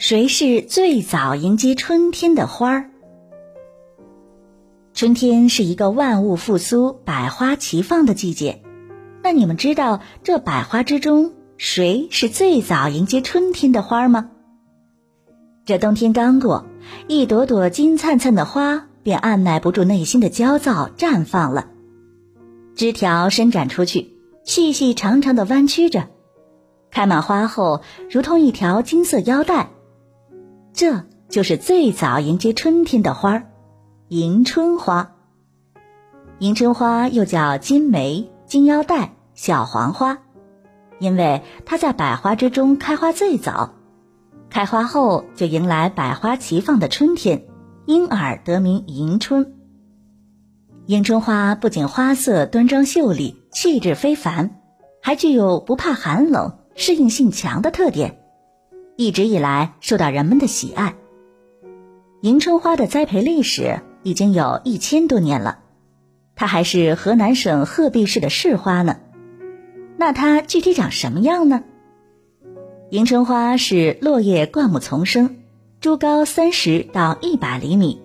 谁是最早迎接春天的花儿？春天是一个万物复苏、百花齐放的季节。那你们知道这百花之中，谁是最早迎接春天的花吗？这冬天刚过，一朵朵金灿灿的花便按耐不住内心的焦躁，绽放了。枝条伸展出去，细细长长的弯曲着，开满花后，如同一条金色腰带。这就是最早迎接春天的花儿——迎春花。迎春花又叫金梅、金腰带、小黄花，因为它在百花之中开花最早，开花后就迎来百花齐放的春天，因而得名迎春。迎春花不仅花色端庄秀丽、气质非凡，还具有不怕寒冷、适应性强的特点。一直以来受到人们的喜爱。迎春花的栽培历史已经有一千多年了，它还是河南省鹤壁市的市花呢。那它具体长什么样呢？迎春花是落叶灌木丛生，株高三十到一百厘米，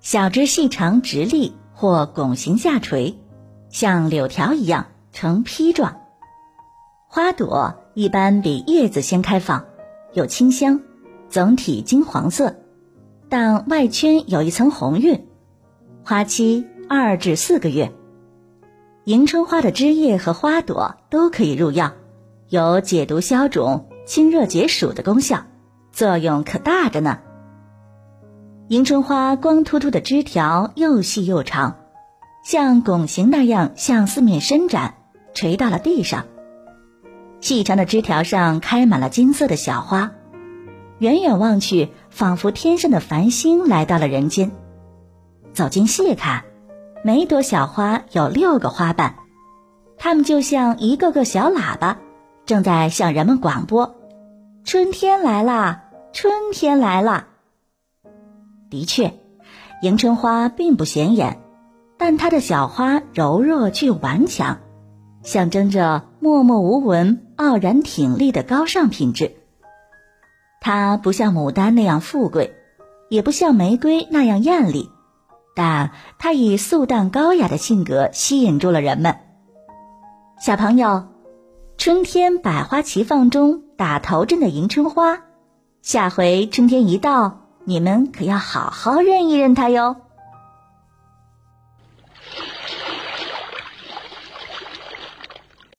小枝细长直立或拱形下垂，像柳条一样呈披状。花朵一般比叶子先开放。有清香，总体金黄色，但外圈有一层红晕。花期二至四个月。迎春花的枝叶和花朵都可以入药，有解毒消肿、清热解暑的功效，作用可大着呢。迎春花光秃秃的枝条又细又长，像拱形那样向四面伸展，垂到了地上。细长的枝条上开满了金色的小花，远远望去，仿佛天上的繁星来到了人间。走近细看，每朵小花有六个花瓣，它们就像一个个小喇叭，正在向人们广播：“春天来啦，春天来啦。”的确，迎春花并不显眼，但它的小花柔弱却顽强。象征着默默无闻、傲然挺立的高尚品质。它不像牡丹那样富贵，也不像玫瑰那样艳丽，但它以素淡高雅的性格吸引住了人们。小朋友，春天百花齐放中打头阵的迎春花，下回春天一到，你们可要好好认一认它哟。